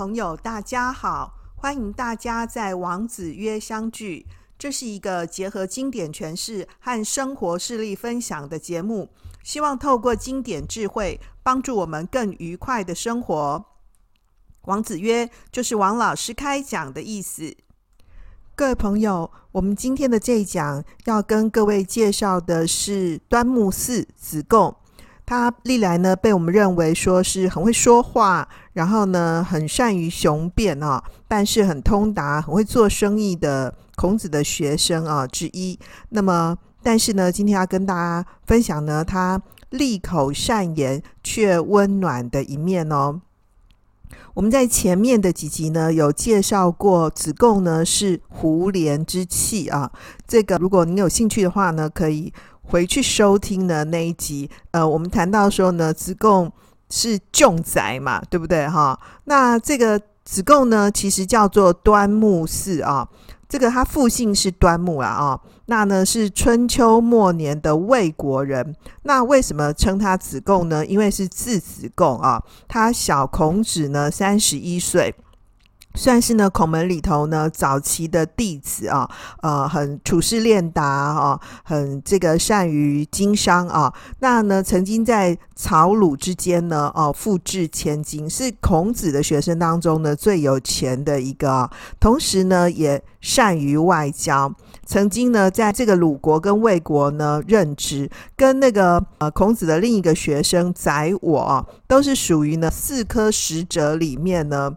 朋友，大家好，欢迎大家在王子约相聚。这是一个结合经典诠释和生活事例分享的节目，希望透过经典智慧，帮助我们更愉快的生活。王子约就是王老师开讲的意思。各位朋友，我们今天的这一讲要跟各位介绍的是端木赐子贡。他历来呢被我们认为说是很会说话，然后呢很善于雄辩啊，办事很通达，很会做生意的孔子的学生啊之一。那么，但是呢，今天要跟大家分享呢，他利口善言却温暖的一面哦。我们在前面的几集呢有介绍过，子贡呢是胡琏之器啊。这个如果您有兴趣的话呢，可以。回去收听的那一集，呃，我们谈到说呢，子贡是重宅嘛，对不对哈？那这个子贡呢，其实叫做端木氏啊，这个他父姓是端木啊啊，那呢是春秋末年的魏国人。那为什么称他子贡呢？因为是字子贡啊，他小孔子呢三十一岁。算是呢，孔门里头呢早期的弟子啊，呃，很处事练达啊，很这个善于经商啊。那呢，曾经在曹鲁之间呢，哦、啊，富至千金，是孔子的学生当中呢最有钱的一个。同时呢，也善于外交，曾经呢在这个鲁国跟魏国呢任职，跟那个呃孔子的另一个学生宰我、啊，都是属于呢四科使者里面呢。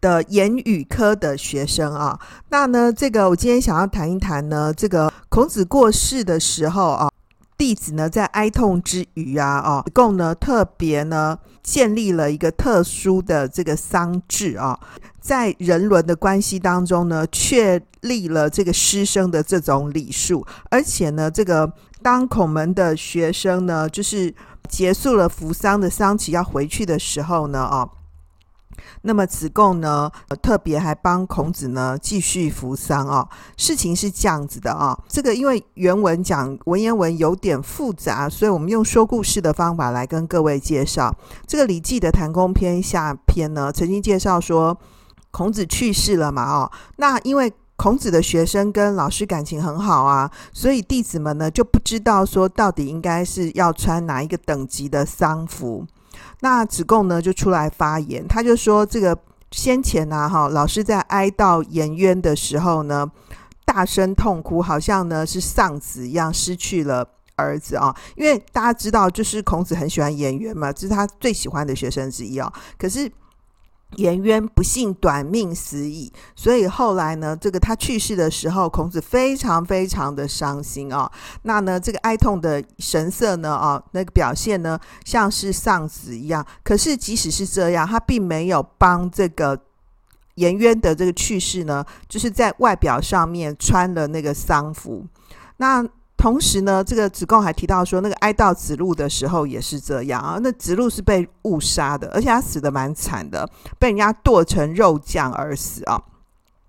的言语科的学生啊，那呢，这个我今天想要谈一谈呢，这个孔子过世的时候啊，弟子呢在哀痛之余啊，哦，子贡呢特别呢建立了一个特殊的这个丧制啊，在人伦的关系当中呢，确立了这个师生的这种礼数，而且呢，这个当孔门的学生呢，就是结束了扶丧的丧期要回去的时候呢，啊。那么子贡呢，特别还帮孔子呢继续扶丧啊。事情是这样子的啊，这个因为原文讲文言文有点复杂，所以我们用说故事的方法来跟各位介绍。这个《礼记》的谭公篇下篇呢，曾经介绍说孔子去世了嘛，哦，那因为孔子的学生跟老师感情很好啊，所以弟子们呢就不知道说到底应该是要穿哪一个等级的丧服。那子贡呢就出来发言，他就说这个先前呢、啊，哈，老师在哀悼颜渊的时候呢，大声痛哭，好像呢是丧子一样，失去了儿子啊。因为大家知道，就是孔子很喜欢颜渊嘛，这是他最喜欢的学生之一啊。可是。颜渊不幸短命死矣，所以后来呢，这个他去世的时候，孔子非常非常的伤心啊。那呢，这个哀痛的神色呢，啊，那个表现呢，像是丧子一样。可是即使是这样，他并没有帮这个颜渊的这个去世呢，就是在外表上面穿了那个丧服。那同时呢，这个子贡还提到说，那个哀悼子路的时候也是这样啊。那子路是被误杀的，而且他死得蛮惨的，被人家剁成肉酱而死啊。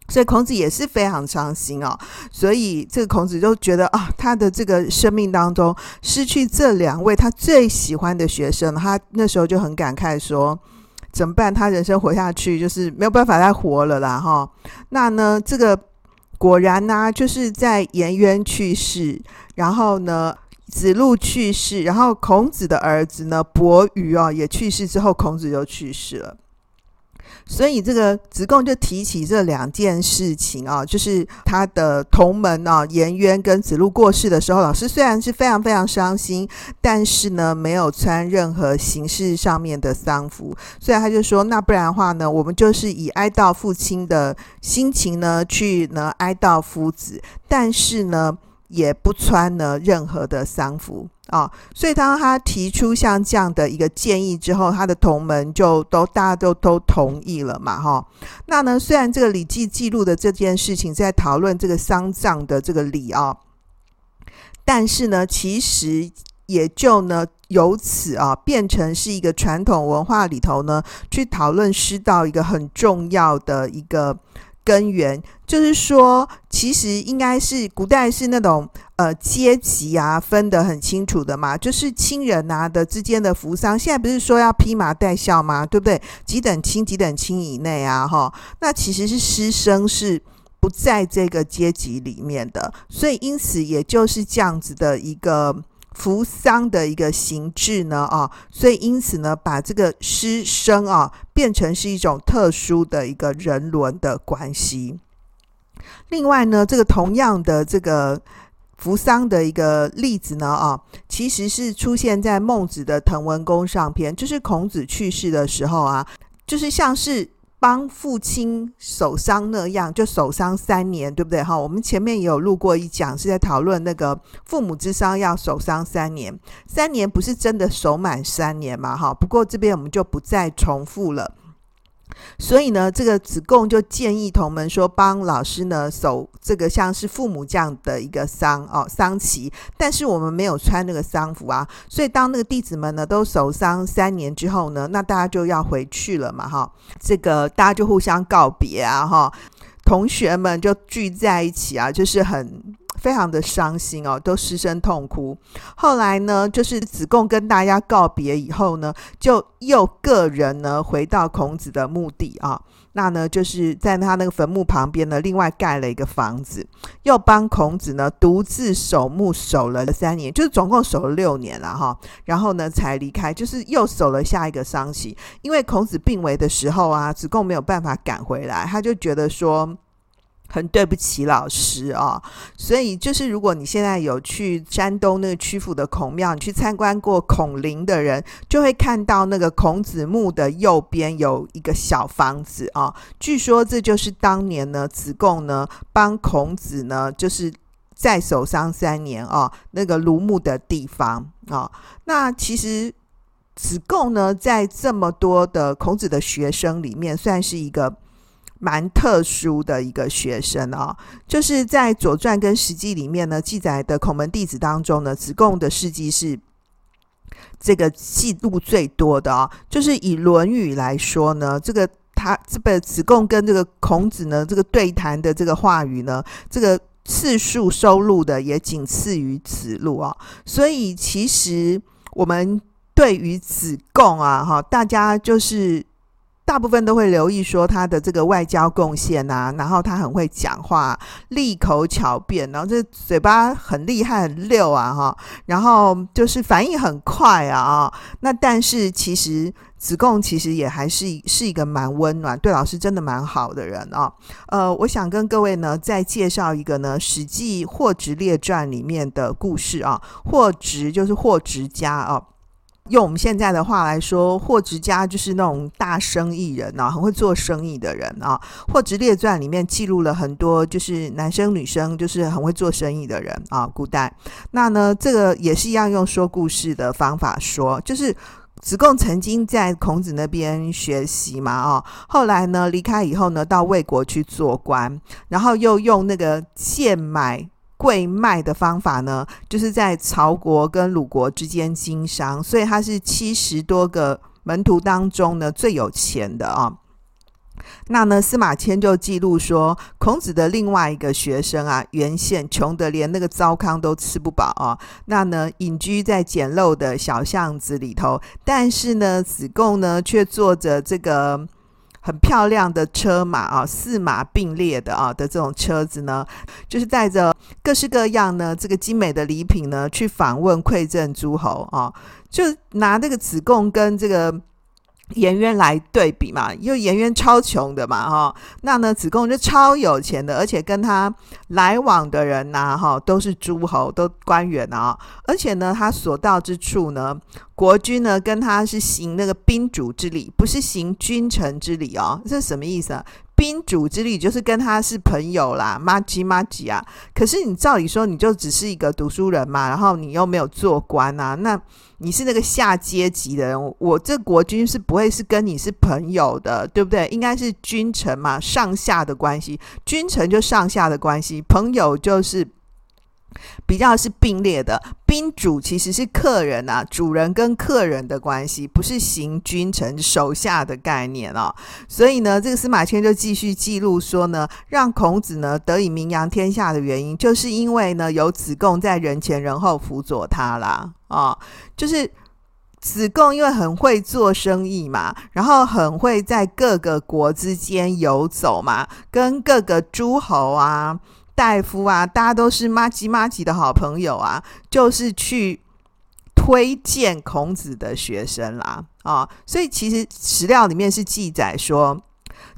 所以孔子也是非常伤心啊。所以这个孔子就觉得啊，他的这个生命当中失去这两位他最喜欢的学生，他那时候就很感慨说，怎么办？他人生活下去就是没有办法再活了啦哈。那呢，这个。果然呢、就是在颜渊去世，然后呢，子路去世，然后孔子的儿子呢，伯鱼哦也去世之后，孔子就去世了。所以这个子贡就提起这两件事情啊，就是他的同门啊，颜渊跟子路过世的时候，老师虽然是非常非常伤心，但是呢，没有穿任何形式上面的丧服，所以他就说，那不然的话呢，我们就是以哀悼父亲的心情呢，去呢哀悼夫子，但是呢，也不穿呢任何的丧服。啊、所以当他提出像这样的一个建议之后，他的同门就都大家都都同意了嘛，哈。那呢，虽然这个《礼记》记录的这件事情在讨论这个丧葬的这个礼啊，但是呢，其实也就呢由此啊变成是一个传统文化里头呢去讨论师道一个很重要的一个根源，就是说，其实应该是古代是那种呃阶级啊分得很清楚的嘛，就是亲人啊的之间的扶丧。现在不是说要披麻戴孝吗？对不对？几等亲，几等亲以内啊，哈。那其实是师生是不在这个阶级里面的，所以因此也就是这样子的一个。扶丧的一个形制呢，啊，所以因此呢，把这个师生啊变成是一种特殊的一个人伦的关系。另外呢，这个同样的这个扶丧的一个例子呢，啊，其实是出现在孟子的《滕文公上篇》，就是孔子去世的时候啊，就是像是。帮父亲守丧那样，就守丧三年，对不对？哈，我们前面也有录过一讲，是在讨论那个父母之丧要守丧三年，三年不是真的守满三年嘛？哈，不过这边我们就不再重复了。所以呢，这个子贡就建议同门说，帮老师呢守这个像是父母这样的一个丧哦丧期，但是我们没有穿那个丧服啊，所以当那个弟子们呢都守丧三年之后呢，那大家就要回去了嘛哈，这个大家就互相告别啊哈，同学们就聚在一起啊，就是很。非常的伤心哦，都失声痛哭。后来呢，就是子贡跟大家告别以后呢，就又个人呢回到孔子的墓地啊。那呢，就是在他那个坟墓旁边呢，另外盖了一个房子，又帮孔子呢独自守墓守了三年，就是总共守了六年了哈。然后呢，才离开，就是又守了下一个丧期。因为孔子病危的时候啊，子贡没有办法赶回来，他就觉得说。很对不起老师啊，所以就是如果你现在有去山东那个曲阜的孔庙，你去参观过孔陵的人，就会看到那个孔子墓的右边有一个小房子啊。据说这就是当年呢子贡呢帮孔子呢就是在守丧三年啊那个庐墓的地方啊。那其实子贡呢在这么多的孔子的学生里面，算是一个。蛮特殊的一个学生啊、就是在《左传》跟《史记》里面呢记载的孔门弟子当中呢，子贡的事迹是这个记录最多的啊、就是以《论语》来说呢，这个他这个子贡跟这个孔子呢这个对谈的这个话语呢，这个次数收录的也仅次于子路啊。所以其实我们对于子贡啊，哈，大家就是。大部分都会留意说他的这个外交贡献啊，然后他很会讲话，利口巧辩，然后这嘴巴很厉害很溜啊哈，然后就是反应很快啊。那但是其实子贡其实也还是是一个蛮温暖，对老师真的蛮好的人啊。呃，我想跟各位呢再介绍一个呢《史记·霍职列传》里面的故事啊。霍职就是霍职家啊。用我们现在的话来说，霍职家就是那种大生意人啊，很会做生意的人啊。《霍职列传》里面记录了很多，就是男生女生，就是很会做生意的人啊。古代那呢，这个也是一样用说故事的方法说，就是子贡曾经在孔子那边学习嘛啊，后来呢离开以后呢，到魏国去做官，然后又用那个贱买。贵卖的方法呢，就是在曹国跟鲁国之间经商，所以他是七十多个门徒当中呢最有钱的啊。那呢，司马迁就记录说，孔子的另外一个学生啊，原先穷得连那个糟糠都吃不饱啊。那呢，隐居在简陋的小巷子里头，但是呢，子贡呢却坐着这个。很漂亮的车马啊，四马并列的啊的这种车子呢，就是带着各式各样呢这个精美的礼品呢去访问馈赠诸侯啊，就拿这个子贡跟这个。颜渊来对比嘛，因为颜渊超穷的嘛，哈，那呢子贡就超有钱的，而且跟他来往的人呐，哈，都是诸侯，都官员啊，而且呢，他所到之处呢，国君呢跟他是行那个宾主之礼，不是行君臣之礼哦，这是什么意思啊？宾主之礼就是跟他是朋友啦，马吉马吉啊。可是你照理说，你就只是一个读书人嘛，然后你又没有做官啊，那你是那个下阶级的人，我这国君是不会是跟你是朋友的，对不对？应该是君臣嘛，上下的关系，君臣就上下的关系，朋友就是比较是并列的，宾主其实是客人啊，主人跟客人的关系，不是行君臣手下的概念哦。所以呢，这个司马迁就继续记录说呢，让孔子呢得以名扬天下的原因，就是因为呢有子贡在人前人后辅佐他啦啊、哦，就是子贡因为很会做生意嘛，然后很会在各个国之间游走嘛，跟各个诸侯啊。大夫啊，大家都是玛吉玛吉的好朋友啊，就是去推荐孔子的学生啦啊，所以其实史料里面是记载说。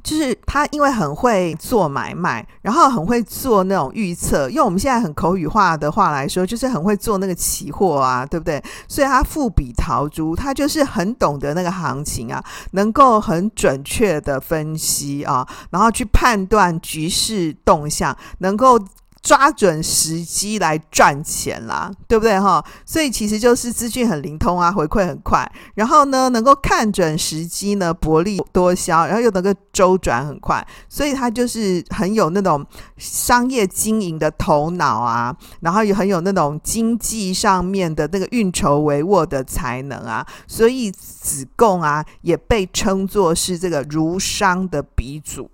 就是他，因为很会做买卖，然后很会做那种预测，用我们现在很口语化的话来说，就是很会做那个期货啊，对不对？所以他富比陶朱，他就是很懂得那个行情啊，能够很准确的分析啊，然后去判断局势动向，能够。抓准时机来赚钱啦，对不对哈？所以其实就是资讯很灵通啊，回馈很快，然后呢，能够看准时机呢，薄利多销，然后又能够周转很快，所以他就是很有那种商业经营的头脑啊，然后也很有那种经济上面的那个运筹帷幄的才能啊，所以子贡啊也被称作是这个儒商的鼻祖，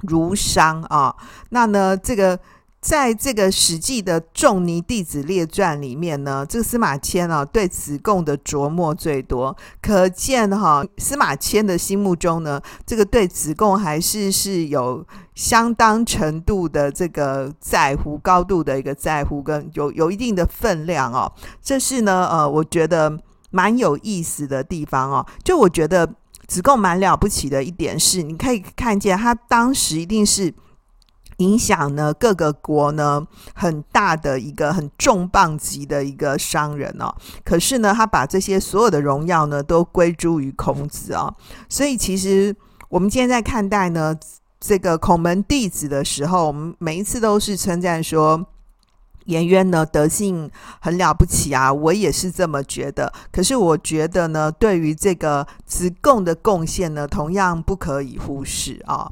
儒商啊，那呢这个。在这个《史记》的《仲尼弟子列传》里面呢，这个司马迁啊对子贡的琢磨最多，可见哈司马迁的心目中呢，这个对子贡还是是有相当程度的这个在乎，高度的一个在乎，跟有有一定的分量哦。这是呢，呃，我觉得蛮有意思的地方哦。就我觉得子贡蛮了不起的一点是，你可以看见他当时一定是。影响呢各个国呢很大的一个很重磅级的一个商人哦，可是呢他把这些所有的荣耀呢都归诸于孔子哦，所以其实我们今天在看待呢这个孔门弟子的时候，我们每一次都是称赞说颜渊呢德性很了不起啊，我也是这么觉得。可是我觉得呢，对于这个子贡的贡献呢，同样不可以忽视啊。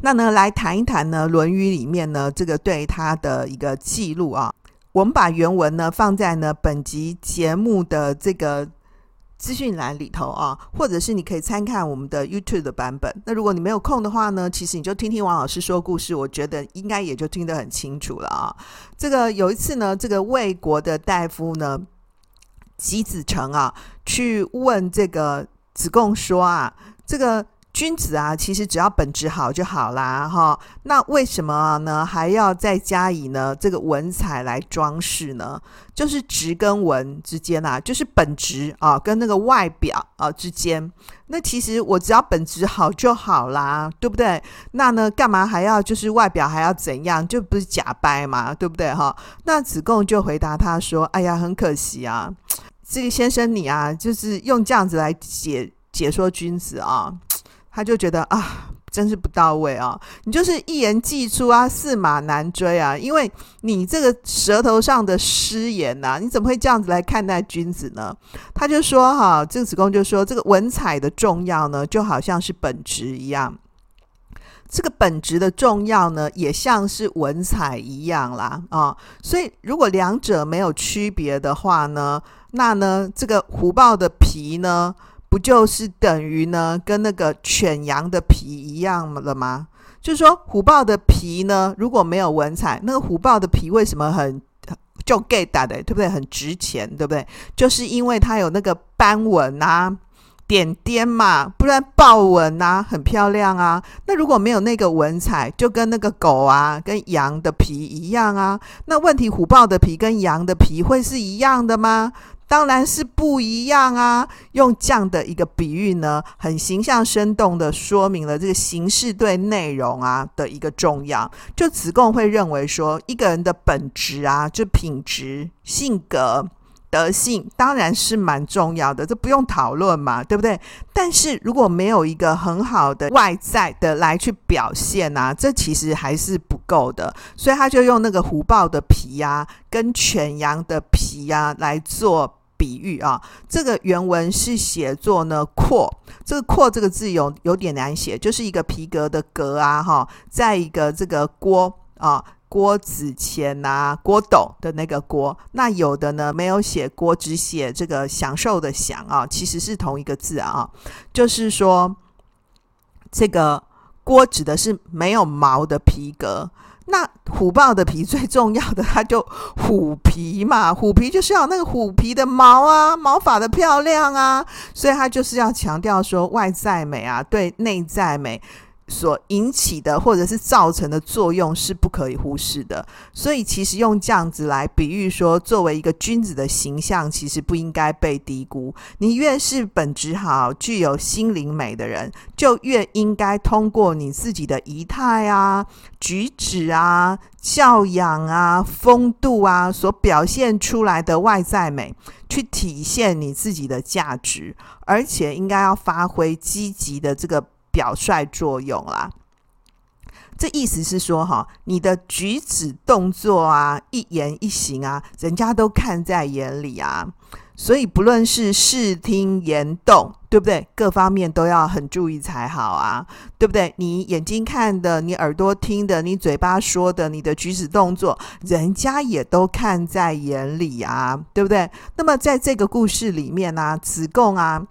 那呢，来谈一谈呢，《论语》里面呢，这个对他的一个记录啊。我们把原文呢放在呢本集节目的这个资讯栏里头啊，或者是你可以参看我们的 YouTube 的版本。那如果你没有空的话呢，其实你就听听王老师说故事，我觉得应该也就听得很清楚了啊。这个有一次呢，这个魏国的大夫呢，姬子成啊，去问这个子贡说啊，这个。君子啊，其实只要本质好就好啦，哈。那为什么呢？还要再加以呢这个文采来装饰呢？就是直跟文之间啊，就是本质啊跟那个外表啊之间。那其实我只要本质好就好啦，对不对？那呢，干嘛还要就是外表还要怎样？就不是假掰嘛，对不对？哈。那子贡就回答他说：“哎呀，很可惜啊，这个先生你啊，就是用这样子来解解说君子啊。”他就觉得啊，真是不到位啊！你就是一言既出啊，驷马难追啊！因为你这个舌头上的失言呐、你怎么会这样子来看待君子呢？他就说哈，这个子贡就说，这个文采的重要呢，就好像是本职一样。这个本质的重要呢，也像是文采一样啦啊！所以如果两者没有区别的话呢，那呢，这个虎豹的皮呢？不就是等于呢，跟那个犬羊的皮一样了吗？就是说，虎豹的皮呢，如果没有文采，那个虎豹的皮为什么很就 get 的，对不对？很值钱，对不对？就是因为它有那个斑纹啊、点点嘛，不然豹纹啊，很漂亮啊。那如果没有那个文采，就跟那个狗啊、跟羊的皮一样啊。那问题，虎豹的皮跟羊的皮会是一样的吗？当然是不一样啊！用这样的一个比喻呢，很形象生动的说明了这个形式对内容啊的一个重要。就子贡会认为说，一个人的本质啊，就品质、性格、德性，当然是蛮重要的，这不用讨论嘛，对不对？但是如果没有一个很好的外在的来去表现啊，这其实还是不够的。所以他就用那个虎豹的皮啊，跟犬羊的皮啊来做。比喻啊，这个原文是写作呢“阔”，这个“阔”这个字有有点难写，就是一个皮革的“革”啊，哈，在一个这个锅啊郭子乾啊，郭斗的那个郭，那有的呢没有写郭，只写这个享受的享啊，其实是同一个字啊，就是说这个郭指的是没有毛的皮革。那虎豹的皮最重要的，它就虎皮嘛，虎皮就是要那个虎皮的毛啊，毛发的漂亮啊，所以它就是要强调说外在美啊，对内在美。所引起的或者是造成的作用是不可以忽视的，所以其实用这样子来比喻说，作为一个君子的形象，其实不应该被低估。你越是本质好、具有心灵美的人，就越应该通过你自己的仪态啊、举止啊、教养啊、风度啊，所表现出来的外在美，去体现你自己的价值，而且应该要发挥积极的这个。表率作用啦，这意思是说，哈，你的举止动作啊，一言一行啊，人家都看在眼里啊，所以不论是视听言动，对不对？各方面都要很注意才好啊，对不对？你眼睛看的，你耳朵听的，你嘴巴说的，你的举止动作，人家也都看在眼里啊，对不对？那么在这个故事里面呢，啊，子贡啊。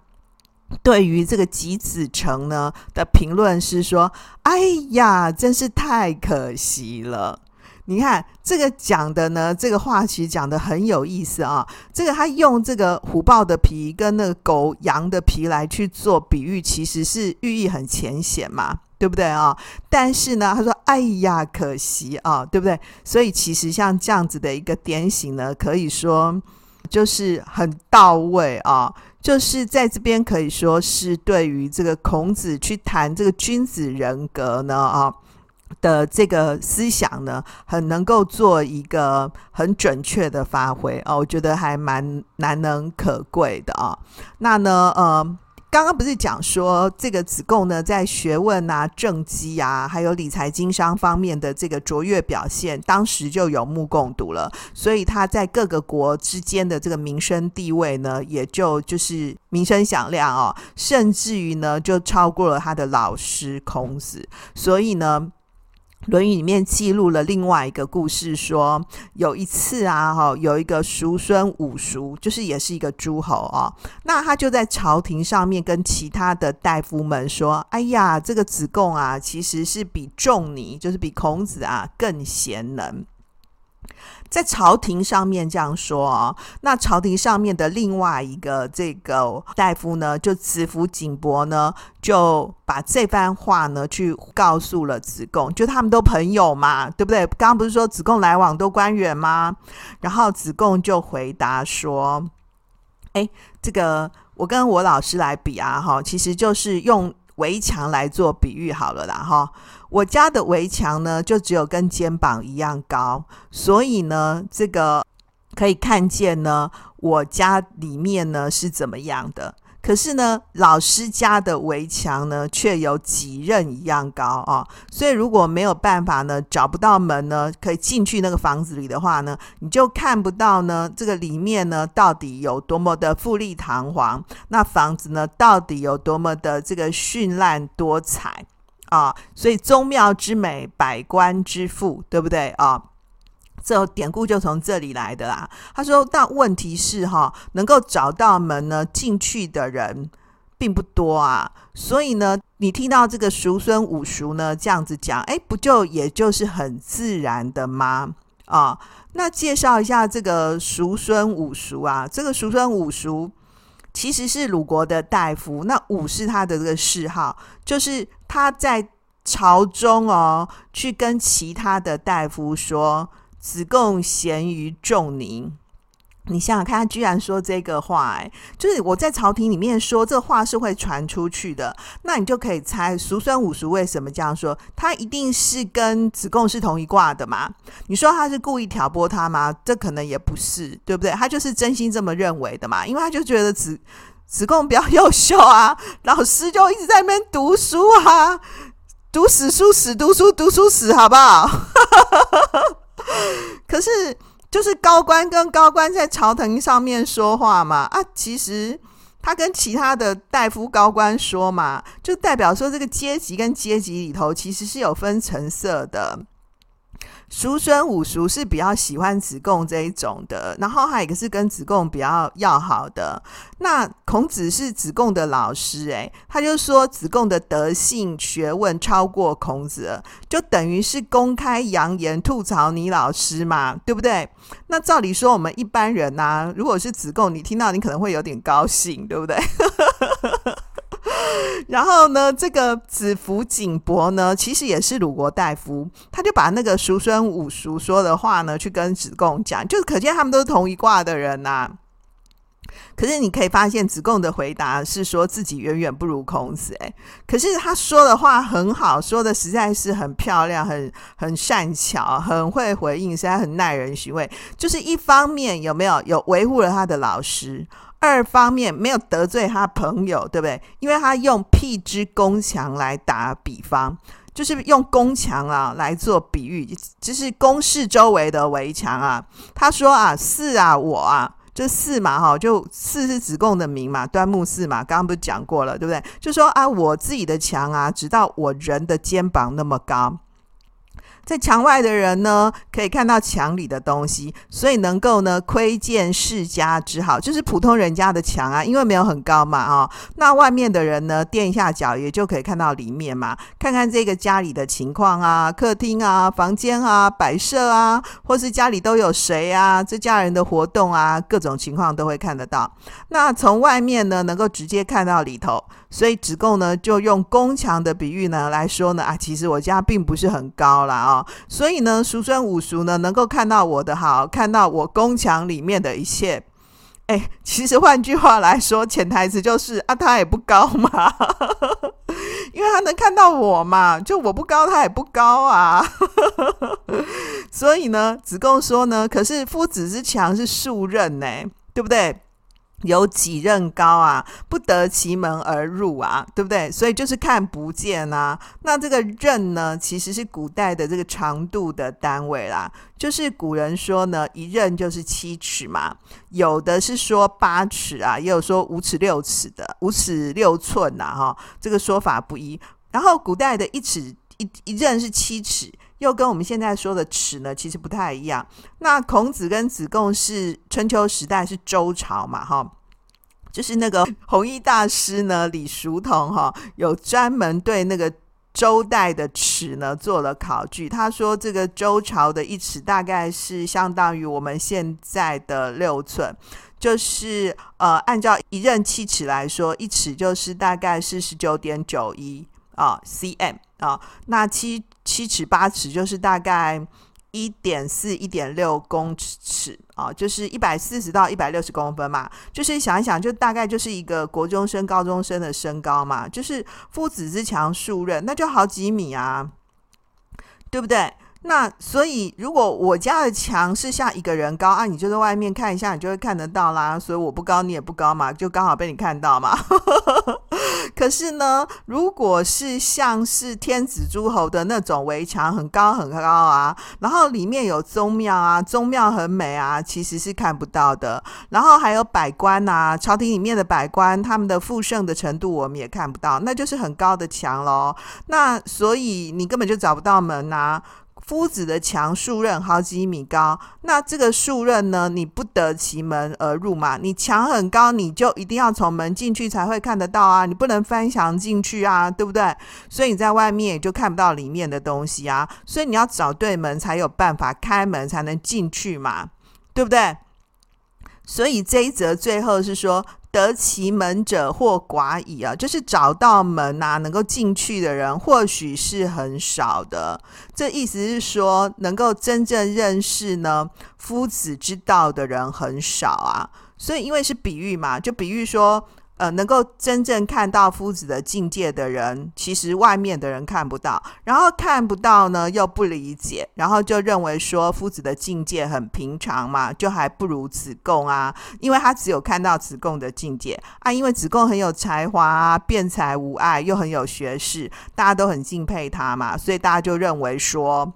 对于这个季子成呢的评论是说：“哎呀，真是太可惜了。”你看这个讲的呢，这个话其实讲的很有意思啊。这个他用这个虎豹的皮跟那个狗羊的皮来去做比喻，其实是寓意很浅显嘛，对不对啊？但是呢，他说：“哎呀，可惜啊，对不对？”所以其实像这样子的一个点醒呢，可以说就是很到位啊。就是在这边可以说是对于这个孔子去谈这个君子人格呢啊的这个思想呢，很能够做一个很准确的发挥哦，我觉得还蛮难能可贵的啊。那呢呃。刚刚不是讲说这个子贡呢，在学问啊、政绩啊，还有理财经商方面的这个卓越表现，当时就有目共睹了。所以他在各个国之间的这个名声地位呢，也就就是名声响亮哦，甚至于呢，就超过了他的老师孔子。所以呢。《论语》里面记录了另外一个故事，说有一次啊，哈，有一个叔孙武叔，就是也是一个诸侯啊，那他就在朝廷上面跟其他的大夫们说：“哎呀，这个子贡啊，其实是比仲尼，就是比孔子啊更贤能。”在朝廷上面这样说哦，那朝廷上面的另外一个这个大夫呢，就子服景伯呢，就把这番话呢去告诉了子贡，就他们都朋友嘛，对不对？刚刚不是说子贡来往都官员吗？然后子贡就回答说：“哎，这个我跟我老师来比啊，哈，其实就是用。”围墙来做比喻好了啦，哈，我家的围墙呢，就只有跟肩膀一样高，所以呢，这个可以看见呢，我家里面呢是怎么样的。可是呢，老师家的围墙呢，却有几仞一样高啊！所以如果没有办法呢，找不到门呢，可以进去那个房子里的话呢，你就看不到呢，这个里面呢，到底有多么的富丽堂皇，那房子呢，到底有多么的这个绚烂多彩啊！所以宗庙之美，百官之富，对不对啊？这典故就从这里来的啦。他说：“但问题是哈，能够找到门呢，进去的人并不多啊。所以呢，你听到这个叔孙五叔呢这样子讲，哎，不就也就是很自然的吗？啊，那介绍一下这个叔孙五叔啊。这个叔孙五叔其实是鲁国的大夫，那武是他的这个谥号，就是他在朝中哦，去跟其他的大夫说。”子贡贤于仲尼，你想想看，他居然说这个话，哎，就是我在朝廷里面说这话是会传出去的，那你就可以猜叔孙伍叔为什么这样说？他一定是跟子贡是同一挂的嘛？你说他是故意挑拨他吗？这可能也不是，对不对？他就是真心这么认为的嘛，因为他就觉得子子贡比较优秀啊，老师就一直在那边读书啊，读死书死读书读书死，好不好？可是，就是高官跟高官在朝堂上面说话嘛，啊，其实他跟其他的大夫高官说嘛，就代表说这个阶级跟阶级里头其实是有分层色的。叔孙五叔是比较喜欢子贡这一种的，然后还有一个是跟子贡比较要好的。那孔子是子贡的老师，诶，他就说子贡的德性学问超过孔子，就等于是公开扬言吐槽你老师嘛，对不对？那照理说，我们一般人呐、如果是子贡，你听到你可能会有点高兴，对不对？然后呢，这个子服景伯呢，其实也是鲁国大夫，他就把那个叔孙五叔说的话呢，去跟子贡讲，就可见他们都是同一挂的人呐、可是你可以发现，子贡的回答是说自己远远不如孔子，哎，可是他说的话很好，说的实在是很漂亮，很很善巧，很会回应，实在很耐人寻味。就是一方面有没有有维护了他的老师。二方面没有得罪他朋友，对不对？因为他用辟之宫墙来打比方，就是用宫墙啊来做比喻，就是宫室周围的围墙啊。他说啊，四啊，我啊，就四嘛，哈，就四是子贡的名嘛，端木四嘛，刚刚不是讲过了，对不对？就说啊，我自己的墙啊，直到我人的肩膀那么高。在墙外的人呢，可以看到墙里的东西，所以能够呢窥见世家之好，就是普通人家的墙啊，因为没有很高嘛，哦，那外面的人呢垫一下脚也就可以看到里面嘛，看看这个家里的情况啊，客厅啊、房间啊、摆设啊，或是家里都有谁啊，这家人的活动啊，各种情况都会看得到。那从外面呢，能够直接看到里头。所以子贡呢，就用宫墙的比喻呢来说呢，啊，其实我家并不是很高啦哦。所以呢，叔孙五叔呢，能够看到我的好，看到我宫墙里面的一切。哎，其实换句话来说，潜台词就是啊，他也不高嘛，因为他能看到我嘛，就我不高，他也不高啊。所以呢，子贡说呢，可是夫子之墙是数仞呢，对不对？有几任高啊？不得其门而入啊，对不对？所以就是看不见啊。那这个仞呢，其实是古代的这个长度的单位啦。就是古人说呢，一仞就是七尺嘛。有的是说八尺啊，也有说五尺六尺的，五尺六寸呐，哈，这个说法不一。然后古代的一尺一一仞是七尺。又跟我们现在说的尺呢，其实不太一样。那孔子跟子贡是春秋时代是周朝嘛，哈，就是那个弘一大师呢，李叔同哈，有专门对那个周代的尺呢做了考据。他说，这个周朝的一尺大概是相当于我们现在的六寸，就是呃，按照一仞七尺来说，一尺就是大概是十九点九一啊 cm 啊，那七。七尺八尺就是大概一点四一点六公尺啊，就是一百四十到一百六十公分嘛。就是想一想，就大概就是一个国中生、高中生的身高嘛。就是父子之强数仞，那就好几米啊，对不对？那所以，如果我家的墙是像一个人高啊，你就在外面看一下，你就会看得到啦。所以我不高，你也不高嘛，就刚好被你看到嘛。可是呢，如果是像是天子诸侯的那种围墙很高很高啊，然后里面有宗庙啊，宗庙很美啊，其实是看不到的。然后还有百官啊，朝廷里面的百官，他们的富盛的程度我们也看不到，那就是很高的墙喽。那所以你根本就找不到门啊。夫子的墙数仞好几米高，那这个数仞呢？你不得其门而入嘛？你墙很高，你就一定要从门进去才会看得到啊！你不能翻墙进去啊，对不对？所以你在外面也就看不到里面的东西啊。所以你要找对门才有办法开门才能进去嘛，对不对？所以这一则最后是说。得其门者或寡矣啊，就是找到门啊，能够进去的人或许是很少的。这意思是说，能够真正认识呢夫子之道的人很少啊。所以因为是比喻嘛，就比喻说。呃，能够真正看到夫子的境界的人，其实外面的人看不到，然后看不到呢，又不理解，然后就认为说夫子的境界很平常嘛，就还不如子贡啊，因为他只有看到子贡的境界啊，因为子贡很有才华啊，辩才无碍，又很有学识，大家都很敬佩他嘛，所以大家就认为说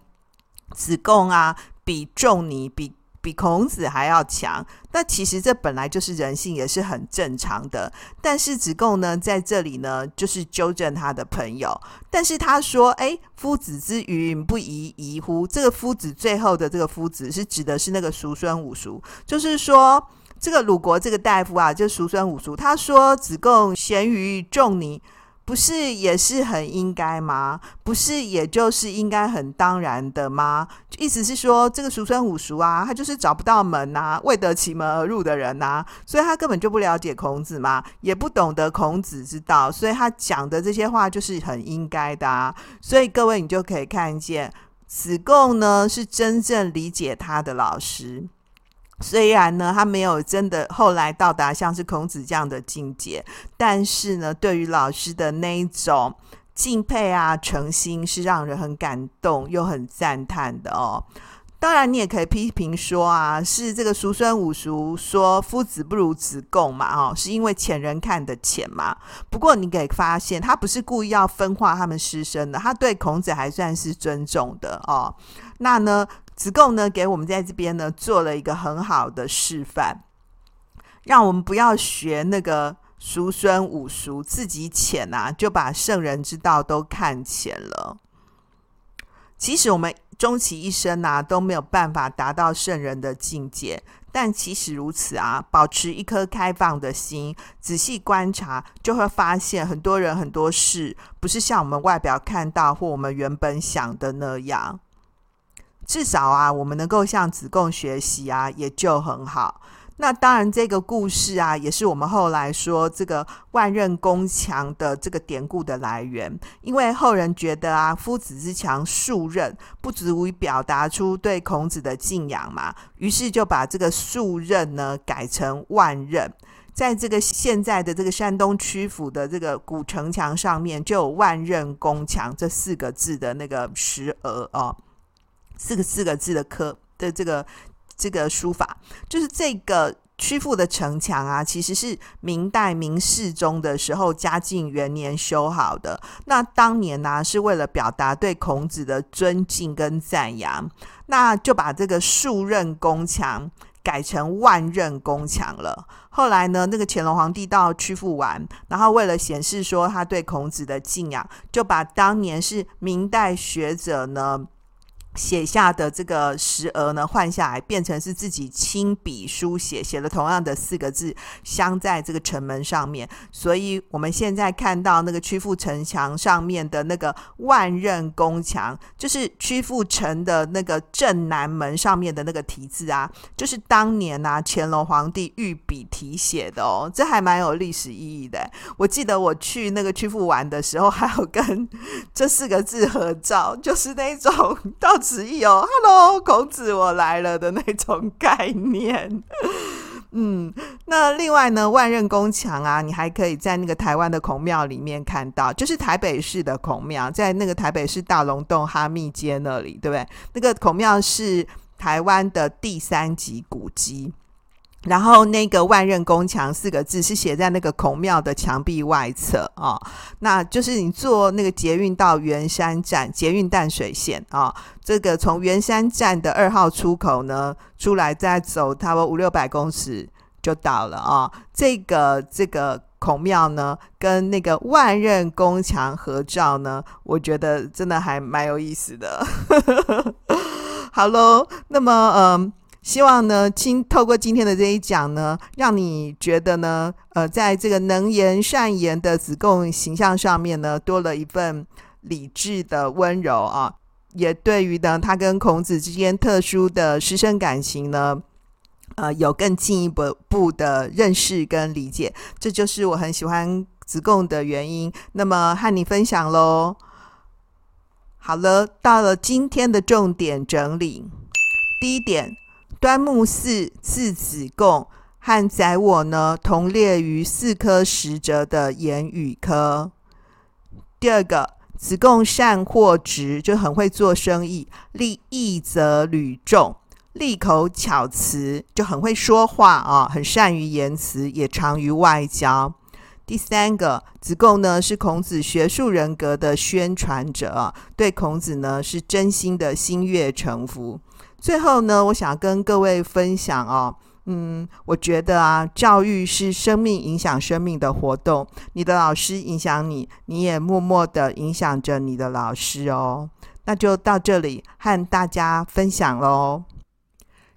子贡啊，比仲尼比。比孔子还要强。那其实这本来就是人性，也是很正常的。但是子贡呢，在这里呢，就是纠正他的朋友。但是他说：“哎，夫子之云，不亦疑乎？”这个夫子最后的这个夫子，是指的是那个叔孙武叔，就是说这个鲁国这个大夫啊，就叔孙武叔。他说：“子贡贤于仲尼。”不是也是很应该吗？不是也就是应该很当然的吗？意思是说，这个叔孙武叔啊，他就是找不到门呐，未得其门而入的人呐，所以他根本就不了解孔子嘛，也不懂得孔子之道，所以他讲的这些话就是很应该的啊。所以各位，你就可以看见子贡呢，是真正理解他的老师。虽然呢，他没有真的后来到达像是孔子这样的境界，但是呢，对于老师的那一种敬佩啊、诚心，是让人很感动又很赞叹的哦。当然，你也可以批评说啊，是这个叔孙武叔说夫子不如子贡嘛，哦，是因为浅人看得浅嘛。不过你可以发现，他不是故意要分化他们师生的，他对孔子还算是尊重的哦。那呢？子贡呢，给我们在这边呢做了一个很好的示范，让我们不要学那个叔孙武叔自己浅啊，就把圣人之道都看浅了。其实我们终其一生啊，都没有办法达到圣人的境界，但其实如此啊，保持一颗开放的心，仔细观察，就会发现很多人很多事，不是像我们外表看到或我们原本想的那样。至少啊，我们能够向子贡学习啊，也就很好。那当然，这个故事啊，也是我们后来说这个万仞宫墙的这个典故的来源。因为后人觉得啊，夫子之墙数仞不足以表达出对孔子的敬仰嘛，于是就把这个数仞呢改成万仞。在这个现在的这个山东曲阜的这个古城墙上面，就有万仞宫墙这四个字的那个石额哦。四个四个字的科的这个这个书法，就是这个曲阜的城墙啊，其实是明代明世宗的时候嘉靖元年修好的。那当年呢、是为了表达对孔子的尊敬跟赞扬，那就把这个数仞宫墙改成万仞宫墙了。后来呢，那个乾隆皇帝到曲阜玩，然后为了显示说他对孔子的敬仰，就把当年是明代学者呢。写下的这个石额呢，换下来变成是自己亲笔书写，写了同样的四个字，镶在这个城门上面。所以我们现在看到那个曲阜城墙上面的那个万仞宫墙，就是曲阜城的那个正南门上面的那个题字啊，就是当年啊乾隆皇帝御笔题写的哦，这还蛮有历史意义的。我记得我去那个曲阜玩的时候，还有跟这四个字合照，就是那种 到。词义哦，Hello，孔子，我来了的那种概念。嗯，那另外呢，万仞宫墙啊，你还可以在那个台湾的孔庙里面看到，就是台北市的孔庙，在那个台北市大龙洞哈密街那里，对不对？那个孔庙是台湾的第三级古迹。然后那个万仞宫墙四个字是写在那个孔庙的墙壁外侧、哦，那就是你坐那个捷运到圆山站，捷运淡水线啊、哦，这个从圆山站的二号出口呢出来，再走差不多五六百公尺就到了啊、哦。这个这个孔庙呢，跟那个万仞宫墙合照呢，我觉得真的还蛮有意思的。好喽，那么嗯。希望呢，今透过今天的这一讲呢，让你觉得呢，呃，在这个能言善言的子贡形象上面呢，多了一份理智的温柔啊，也对于呢，他跟孔子之间特殊的师生感情呢，呃，有更进一步步的认识跟理解，这就是我很喜欢子贡的原因。那么和你分享喽。好了，到了今天的重点整理，第一点。端木赐字子贡，和载我呢同列于四科十哲的言语科。第二个，子贡善货直，就很会做生意，立义则屡众，利口巧辞，就很会说话啊，很善于言辞，也长于外交。第三个，子贡呢是孔子学术人格的宣传者，对孔子呢是真心的心悦诚服。最后呢，我想跟各位分享哦，嗯，我觉得啊，教育是生命影响生命的活动，你的老师影响你，你也默默的影响着你的老师哦。那就到这里和大家分享喽。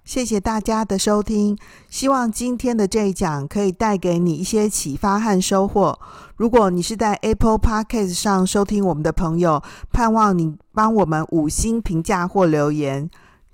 谢谢大家的收听，希望今天的这一讲可以带给你一些启发和收获。如果你是在 Apple Podcast 上收听我们的朋友，盼望你帮我们五星评价或留言，